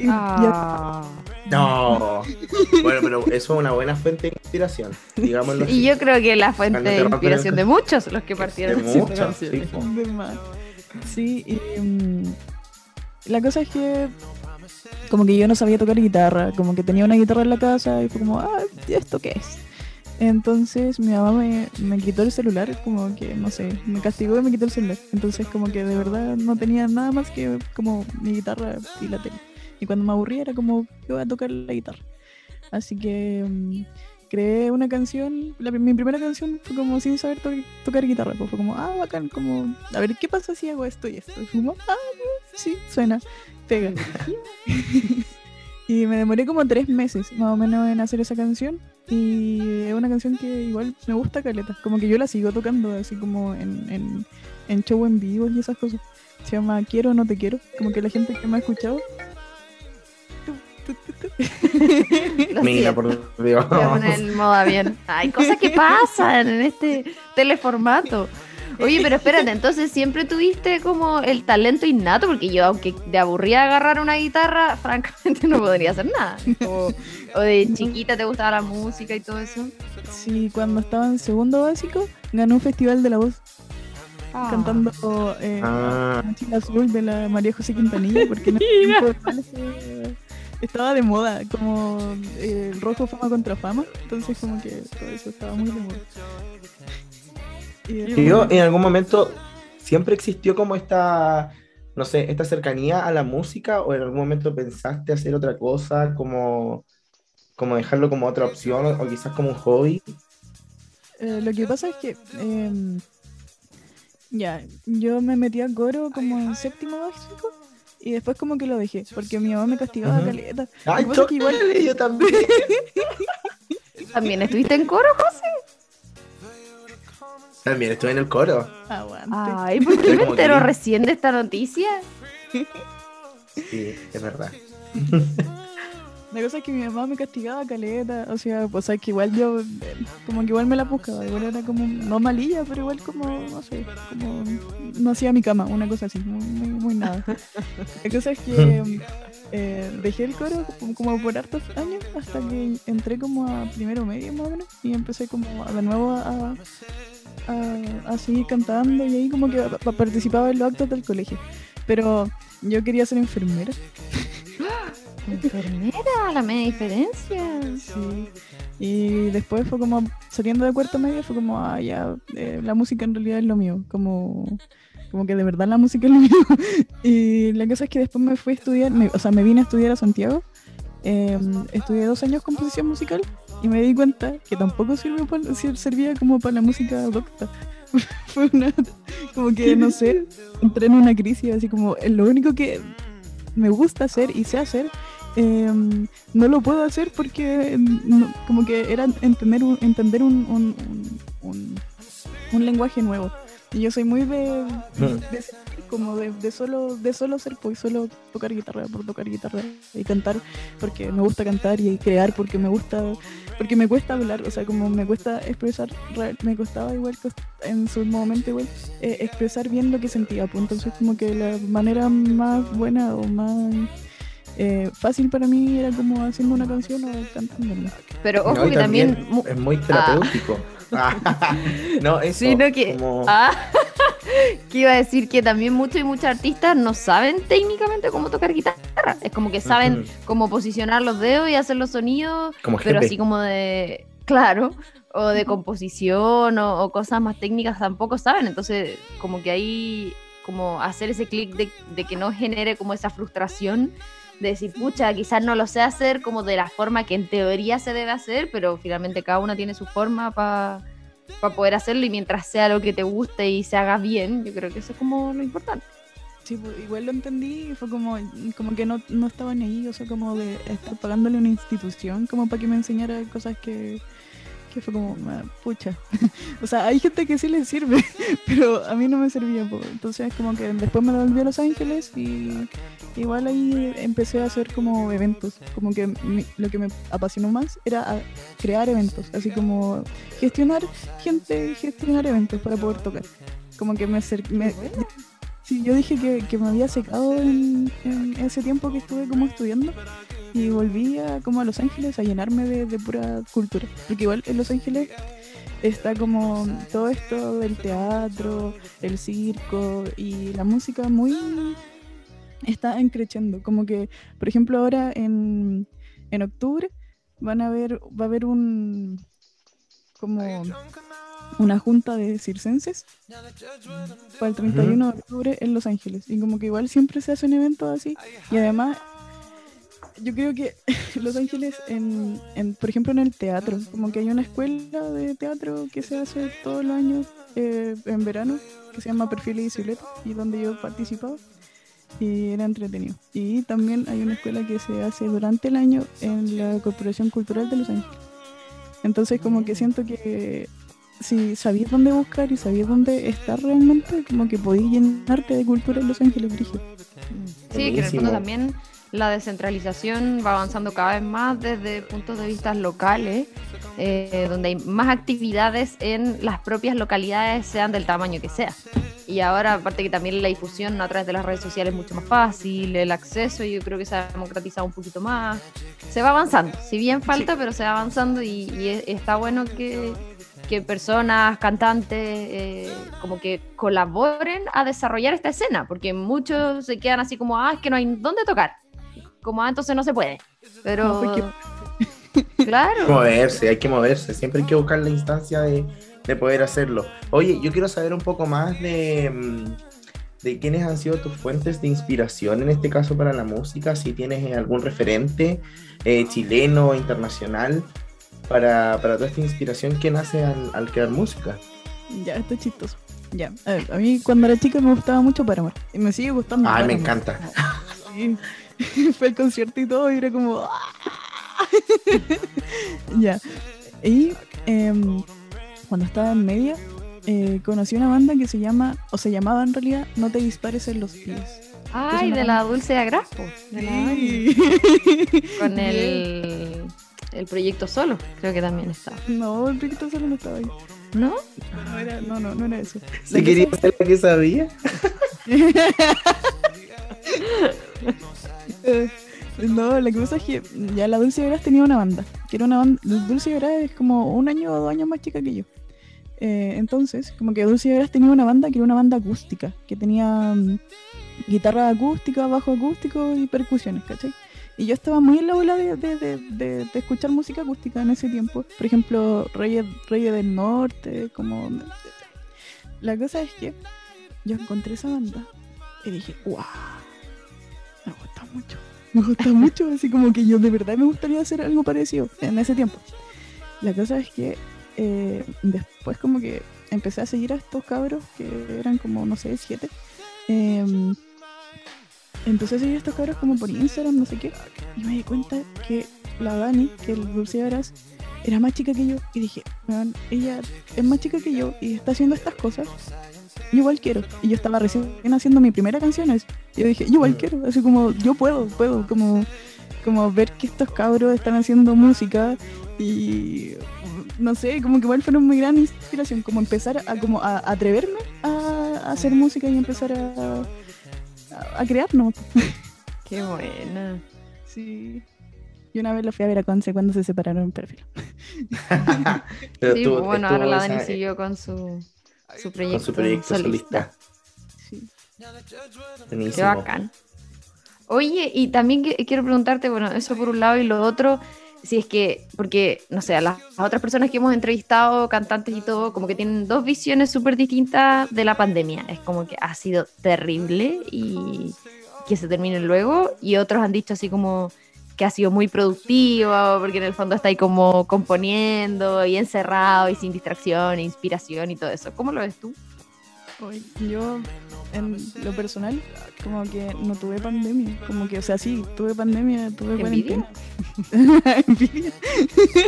Speaker 3: Ah.
Speaker 2: No. Bueno, pero eso es una buena fuente de inspiración, digámoslo
Speaker 3: Y yo creo que la fuente de inspiración de muchos los que partieron
Speaker 2: de muchos,
Speaker 9: sí. y mm, la cosa es que como que yo no sabía tocar guitarra, como que tenía una guitarra en la casa y fue como, ah, ¿esto qué es? Entonces mi mamá me, me, quitó el celular, como que, no sé, me castigó y me quitó el celular. Entonces como que de verdad no tenía nada más que como mi guitarra y la tele. Y cuando me aburría era como, yo voy a tocar la guitarra. Así que mm, creé una canción, mi primera canción fue como sin saber tocar guitarra, pues fue como, ah, bacán, como, a ver, ¿qué pasa si hago esto y esto? Y fue como, ah, sí, suena, pega. y me demoré como tres meses más o menos en hacer esa canción. Y es una canción que igual me gusta caleta, como que yo la sigo tocando así como en, en, en show en vivo y esas cosas. Se llama Quiero o no te quiero, como que la gente que me ha escuchado
Speaker 2: Mira, por Dios.
Speaker 3: el modo bien. Hay cosas que pasan en este teleformato. Oye, pero espérate, entonces siempre tuviste como el talento innato, porque yo, aunque de aburría agarrar una guitarra, francamente no podría hacer nada. O, de chiquita te gustaba la música y todo eso.
Speaker 9: Sí, cuando estaba en segundo básico, ganó un festival de la voz. Ah. Cantando eh, ah. Azul de la María José Quintanilla, porque no estaba de moda, como eh, el rojo fama contra fama, entonces como que todo eso estaba muy de moda.
Speaker 2: Y yo en algún momento siempre existió como esta, no sé, esta cercanía a la música o en algún momento pensaste hacer otra cosa, como, como dejarlo como otra opción o, quizás como un hobby.
Speaker 9: Eh, lo que pasa es que em, ya, yo me metí a coro como en séptimo básico y después como que lo dejé, porque mi mamá me castigaba caleta.
Speaker 2: Ay, que igual... yo también.
Speaker 3: ¿También estuviste en coro, José?
Speaker 2: También estuve en el coro.
Speaker 9: Aguante.
Speaker 3: Ay, ¿por qué me entero recién de esta noticia?
Speaker 2: Sí, es verdad.
Speaker 9: La cosa es que mi mamá me castigaba caleta, o sea, pues es que igual yo, como que igual me la buscaba, igual era como, no malilla, pero igual como, no sé, como no hacía mi cama, una cosa así, muy, muy, nada. La cosa es que eh, dejé el coro como, por hartos años hasta que entré como a primero medio más o menos y empecé como de nuevo a, a, seguir cantando y ahí como que participaba en los actos del colegio. Pero yo quería ser enfermera.
Speaker 3: Enfermera, la media diferencia.
Speaker 9: Sí. Y después fue como, saliendo de cuarto medio, fue como, ah, ya, eh, la música en realidad es lo mío. Como, como que de verdad la música es lo mío. y la cosa es que después me fui a estudiar, o sea, me vine a estudiar a Santiago. Em, estudié dos años composición musical y me di cuenta que tampoco sirvió servía como para la música docta. fue una, como que, no sé, entré en una crisis, así como, lo único que me gusta hacer y sé hacer Em, no lo puedo hacer porque como que era entender un, entender un, un, un, lenguaje nuevo. Y yo soy muy de, hmm. como de, solo de solo ser pues solo tocar guitarra por tocar guitarra y cantar porque me gusta cantar y crear porque me gusta porque me cuesta hablar, o sea, como me cuesta expresar, me costaba igual en su momento igual eh, expresar bien lo que sentía, pues entonces como que la manera más buena o más eh, fácil para mí era como haciendo una canción o cantándola.
Speaker 3: Pero ojo que también,
Speaker 2: es muy terapéutico.
Speaker 3: no, eso, que... Ah. que iba a decir que también muchos y muchas artistas no saben técnicamente cómo tocar guitarra. Es como que saben cómo posicionar los dedos y hacer los sonidos, pero así como de, claro, o de composición o, cosas más técnicas tampoco saben. Entonces, como que ahí, como hacer ese clic de, de que no genere como esa frustración de decir, pucha, quizás no lo sé hacer como de la forma que en teoría se debe hacer, pero finalmente cada una tiene su forma para poder hacerlo y mientras sea lo que te guste y se haga bien, yo creo que eso es como lo importante.
Speaker 9: Sí, pues, igual lo entendí fue como, como que no, no estaba ni ahí, o sea, como de estar pagándole una institución como para que me enseñara cosas que, que fue como, ah, pucha. o sea, hay gente que sí le sirve, pero a mí no me servía. Entonces, como que después me volví a Los Ángeles y igual ahí empecé a hacer como eventos. Como que lo que me apasionó más era crear eventos, así como gestionar gente, gestionar eventos para poder tocar. Como que me, me sí, yo dije que, que me había secado en, en ese tiempo que estuve como estudiando y volví a, como a Los Ángeles a llenarme de, pura cultura. Porque igual en Los Ángeles está como todo esto del teatro, el circo y la música muy está encrechando. Como que, por ejemplo, ahora en, en octubre van a ver, va a haber un como una junta de circenses para el 31 de octubre en Los Ángeles. Y como que igual siempre se hacen eventos así. Y además yo creo que Los Ángeles, en, por ejemplo, en el teatro, como que hay una escuela de teatro que se hace todos los años eh, en verano, que se llama Perfil y Bicicleta, y donde yo participaba, y era entretenido. Y también hay una escuela que se hace durante el año en la Corporación Cultural de Los Ángeles. Entonces, como que siento que si sabías dónde buscar y sabías dónde estar realmente, como que podías llenarte de cultura en Los Ángeles, Brigio.
Speaker 3: Sí, que en también la descentralización va avanzando cada vez más desde puntos de vista locales, eh, donde hay más actividades en las propias localidades, sean del tamaño que sea. Y ahora, aparte que también la difusión a través de las redes sociales es mucho más fácil, el acceso yo creo que se ha democratizado un poquito más. Se va avanzando, si bien falta, pero se va avanzando y, está bueno que, que personas, cantantes, eh, como que colaboren a desarrollar esta escena, porque muchos se quedan así como, ah, es que no hay dónde tocar como, ah, entonces no se puede. Pero... claro.
Speaker 2: Hay que moverse, hay que moverse. Siempre hay que buscar la instancia de, poder hacerlo. Oye, yo quiero saber un poco más de, mm, de quiénes han sido tus fuentes de inspiración, en este caso para la música, si tienes algún referente eh, chileno o internacional para, toda esta inspiración que nace al, crear música.
Speaker 9: Ya, esto es chistoso. Ya, a ver, a mí cuando era chica me gustaba mucho Paramore. Y me sigue gustando.
Speaker 2: Ay, me encanta.
Speaker 9: fue el concierto y todo, y era como. ¡ah! ya. Y em, cuando estaba en media, eh, conocí una banda que se llama, o se llamaba en realidad, No te dispares en los pies.
Speaker 3: Ay, de la Dulce Agrafo. Con el, el proyecto solo, creo que también estaba.
Speaker 9: No, el proyecto solo no estaba ahí.
Speaker 3: ¿No?
Speaker 9: No, era, no, no, no era eso.
Speaker 2: ¿Se quería ser la que sabía?
Speaker 9: No, la cosa es que ya la Dulce Veras tenía una banda, que era una banda, Dulce Veras es como un año o dos años más chica que yo. Eh, entonces, como que Dulce Veras tenía una banda que era una banda acústica, que tenía mm, guitarra acústica, bajo acústico y percusiones, ¿cachai? Y yo estaba muy en la ola de, escuchar música acústica en ese tiempo. Por ejemplo, Reyes, del Norte, como... La cosa es que yo encontré esa banda y dije, gusta mucho. Me gusta mucho, así como que yo de verdad me gustaría hacer algo parecido en ese tiempo. La cosa es que eh, después como que empecé a seguir a estos cabros que eran como, no sé, siete. Em, empecé a seguir a estos cabros como por Instagram, no sé qué. Y me di cuenta que la Dani, que el Dulce Varas, era más chica que yo. Y dije, ella es más chica que yo y está haciendo estas cosas yo igual quiero. Y yo estaba recién haciendo mi primera canción. Y yo dije, yo igual mm. quiero. Así como, yo puedo, puedo. Como, como ver que estos cabros están haciendo música y no sé, como que igual fue una muy gran inspiración. Como empezar a, como a, atreverme a, hacer música y empezar a, a, crear, ¿no?
Speaker 3: Qué buena.
Speaker 9: Sí. Y una vez lo fui a ver a Conce cuando se separaron en perfil.
Speaker 3: sí, pues, bueno, ahora la Dani siguió con su su proyecto,
Speaker 2: Con su proyecto solista.
Speaker 9: Sí.
Speaker 3: Qué bacán. Oye, y también que- quiero preguntarte, bueno, eso por un lado y lo otro, si es que, porque, no sé, a las, a otras personas que hemos entrevistado, cantantes y todo, como que tienen dos visiones súper distintas de la pandemia. Es como que ha sido terrible y que se termine luego, y otros han dicho así como que ha sido muy productivo, porque en el fondo está ahí como componiendo y encerrado y sin distracción, e inspiración y todo eso. ¿Cómo lo ves tú?
Speaker 9: Yo, en lo personal, como que no tuve pandemia. Como que, o sea, sí, tuve pandemia, tuve cuarentena. Envidia.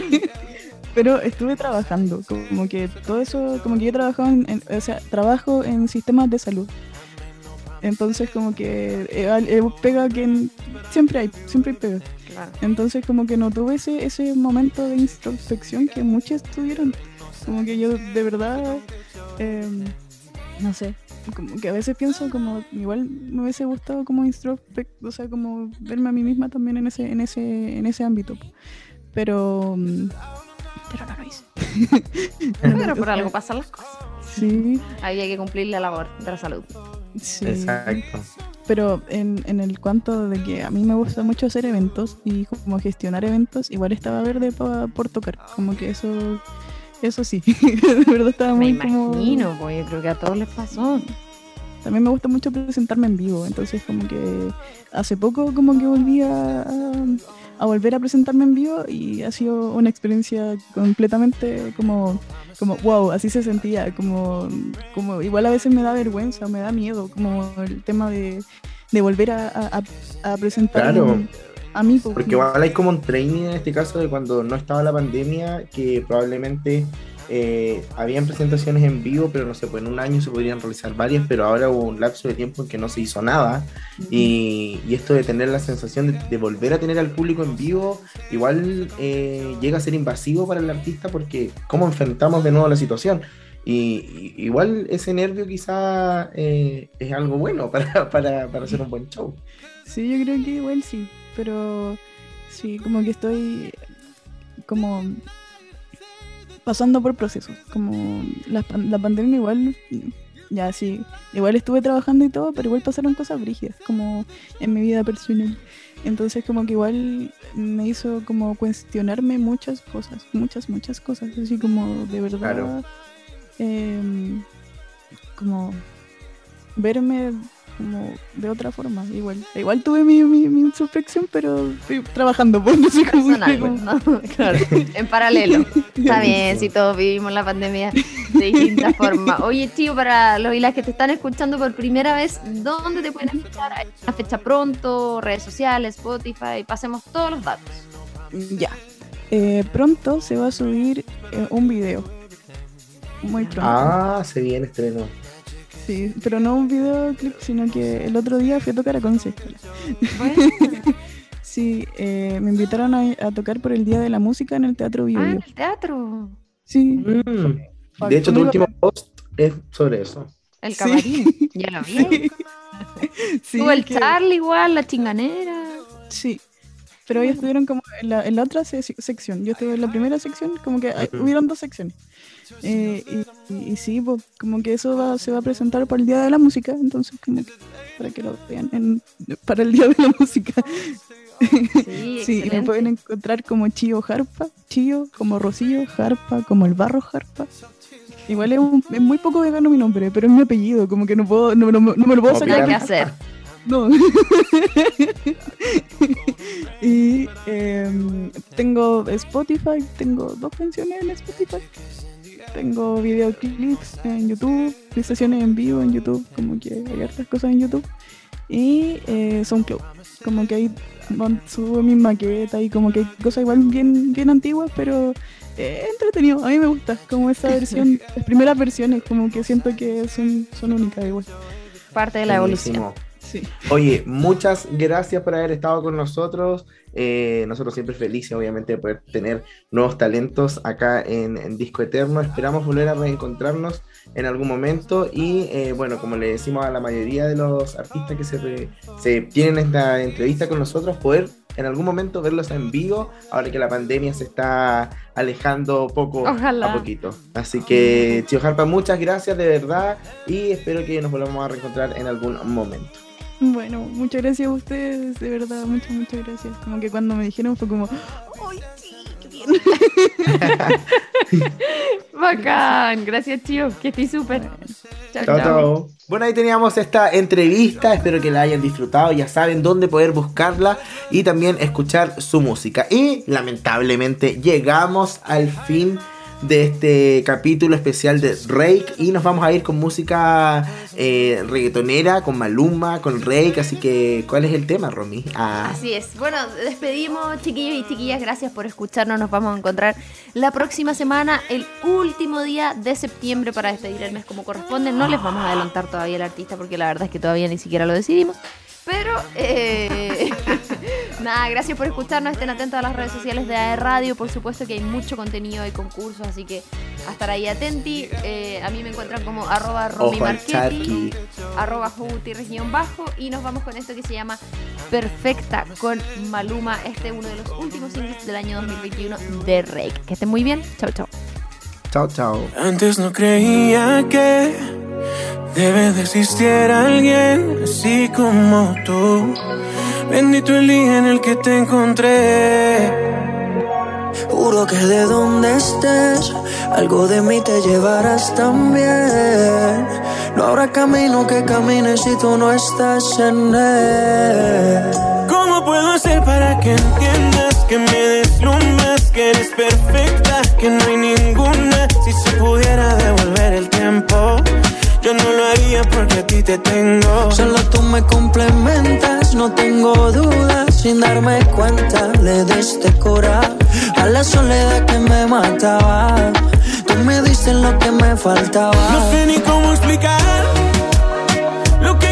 Speaker 9: Pero estuve trabajando, como que todo eso, como que yo trabajaba en, en- o sea, trabajo en sistemas de salud. Entonces como que eh, eh, pega que siempre hay, siempre hay pega.
Speaker 3: Claro.
Speaker 9: Entonces como que no tuve ese, ese momento de introspección que muchos tuvieron. Como que yo de verdad, eh, no sé, como que a veces pienso como igual me hubiese gustado como introspec, o sea, como verme a mí misma también en ese, en ese, en ese ámbito. Pero, mm, pero no lo hice.
Speaker 3: Pero por algo pasan las cosas.
Speaker 9: Sí,
Speaker 3: Había que cumplir la labor de la salud.
Speaker 9: Sí.
Speaker 2: Exacto.
Speaker 9: Pero en, en el cuanto de que a mí me gusta mucho hacer eventos y como gestionar eventos, igual estaba verde pa- por tocar. Como que eso, eso sí, de verdad estaba
Speaker 3: Me
Speaker 9: muy como...
Speaker 3: imagino, pues yo creo que a todos les pasó.
Speaker 9: También me gusta mucho presentarme en vivo, entonces como que hace poco como que volví a, a- volver a presentarme en vivo y ha sido una experiencia completamente como, como wow, así se sentía, como, como igual a veces me da vergüenza, me da miedo, como el tema de, de volver a, a, a- a presentar
Speaker 2: Claro.
Speaker 9: a mí. pues,
Speaker 2: Porque igual hay como un training en este caso de cuando no estaba la pandemia, que probablemente eh, habían presentaciones en vivo, pero no sé, pues en un año se podrían realizar varias, pero ahora hubo un lapso de tiempo en que no se hizo nada. Y, y esto de tener la sensación de, de volver a tener al público en vivo, igual eh, llega a ser invasivo para el artista porque cómo enfrentamos de nuevo la situación. Y, y igual ese nervio quizá eh, es algo bueno para, para, para hacer un buen show.
Speaker 9: Sí, yo creo que igual sí, pero sí, como que estoy como pasando por procesos, como la, la pandemia igual, ya sí, igual estuve trabajando y todo, pero igual pasaron cosas brígidas, como en mi vida personal. Entonces como que igual me hizo como cuestionarme muchas cosas, muchas, muchas cosas, así como de verdad,
Speaker 2: Claro.
Speaker 9: em, como verme como de otra forma, igual. Igual tuve mi, mi, mi introspección, pero estoy trabajando, pues no sé cómo.
Speaker 3: Personal,
Speaker 9: cómo-
Speaker 3: ¿no? Claro, en paralelo. Está bien, si todos vivimos la pandemia de distintas formas. Oye, tío, para los y las que te están escuchando por primera vez, ¿dónde te pueden escuchar? ¿Hay una fecha pronto? ¿Redes sociales? ¿Spotify? Pasemos todos los datos.
Speaker 9: Ya. Eh, pronto se va a subir eh, un video. Muy pronto.
Speaker 2: Ah, se viene estreno.
Speaker 9: Sí, pero no un videoclip, sino que el otro día fui a tocar a Conce. Sí, eh, me invitaron a, a tocar por el Día de la Música en el Teatro Vivo.
Speaker 3: Ah, en el teatro.
Speaker 9: Sí.
Speaker 2: Mm. De hecho, tu último post es sobre eso.
Speaker 3: El
Speaker 9: Sí.
Speaker 3: camarín. Ya lo vi.
Speaker 9: Sí,
Speaker 3: Tuvo el
Speaker 9: que-
Speaker 3: Charlie igual, la chinganera.
Speaker 9: Sí. Pero ellos estuvieron como en la, en la otra se- sección. Yo estuve en la primera sección, como que hay-
Speaker 2: Ujú.
Speaker 9: hubieron dos secciones. Eh, y, y- y sí, pues, como que eso va- se va a presentar para el Día de la Música, entonces como que para que lo vean en- para el Día de la Música.
Speaker 3: Sí,
Speaker 9: Sí, y me pueden encontrar como Chío Jarpa, Chío, como Rocío Jarpa, como el Barro Jarpa. Igual es, un- es muy poco vegano mi nombre, pero es mi apellido, como que no puedo, no, no- no me lo puedo sacar.
Speaker 3: que hacer.
Speaker 9: No. y em, tengo Spotify, tengo dos canciones en Spotify. Tengo videoclips en YouTube, sesiones en vivo en YouTube, como que hay hartas cosas en YouTube. Y eh, SoundCloud, como que ahí subo mis maquetas y como que hay cosas igual bien, bien antiguas, pero eh, entretenido. A mí me gusta, como esa versión, las primeras versiones, como que siento que son, son únicas igual.
Speaker 3: Parte de la evolución.
Speaker 9: Sí.
Speaker 2: Oye, muchas gracias por haber estado con nosotros. Eh, nosotros siempre felices, obviamente, de poder tener nuevos talentos acá en, en Disco Eterno. Esperamos volver a reencontrarnos en algún momento. Y eh, bueno, como le decimos a la mayoría de los artistas que se, re- se tienen esta entrevista con nosotros, poder en algún momento verlos en vivo, ahora que la pandemia se está alejando poco a poquito. Así que, Tío Harpa, muchas gracias de verdad y espero que nos volvamos a reencontrar en algún momento.
Speaker 9: Bueno, muchas gracias a ustedes, de verdad, muchas, muchas gracias. Como que cuando me dijeron fue como, ¡ay, sí! ¡Qué bien!
Speaker 3: Bacán, gracias, tío, que estoy súper.
Speaker 2: Chao, chao. Bueno, ahí teníamos esta entrevista, espero que la hayan disfrutado, ya saben dónde poder buscarla y también escuchar su música. Y lamentablemente llegamos al fin de este capítulo especial de Rake y nos vamos a ir con música eh, reggaetonera, con Maluma, con Rake, así que ¿cuál es el tema, Romy?
Speaker 3: Ah. Así es, bueno, despedimos chiquillos y chiquillas, gracias por escucharnos, nos vamos a encontrar la próxima semana, el último día de septiembre para despedir el mes como corresponde, no les vamos a adelantar todavía el artista porque la verdad es que todavía ni siquiera lo decidimos. Pero, eh, nada, gracias por escucharnos. Estén atentos a las redes sociales de AE Radio. Por supuesto que hay mucho contenido y concursos, así que a estar ahí atenti. Eh, a mí me encuentran como arroba romimarchetti, arroba región bajo. Y nos vamos con esto que se llama Perfecta con Maluma. Este es uno de los últimos singles del año 2021 de Rake. Que estén muy bien. Chao, chao.
Speaker 2: Chao, chao.
Speaker 1: Antes no creía que Debe de existir alguien así como tú. Bendito el día en el que te encontré.
Speaker 8: Juro que de donde estés, algo de mí te llevarás también. No habrá camino que camine si tú no estás en él.
Speaker 1: ¿Cómo puedo hacer para que entiendas que me deslumbras, que eres perfecta, que no hay ninguna? Si se pudiera devolver el tiempo yo no lo haría porque a ti te tengo.
Speaker 8: Solo tú me complementas, no tengo dudas. Sin darme cuenta, le diste cura a la soledad que me mataba. Tú me diste lo que me faltaba.
Speaker 1: No sé ni cómo explicar lo que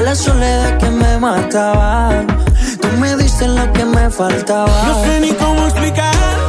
Speaker 8: la soledad que me mataba Tú me diste lo que me faltaba.
Speaker 1: No sé ni cómo explicar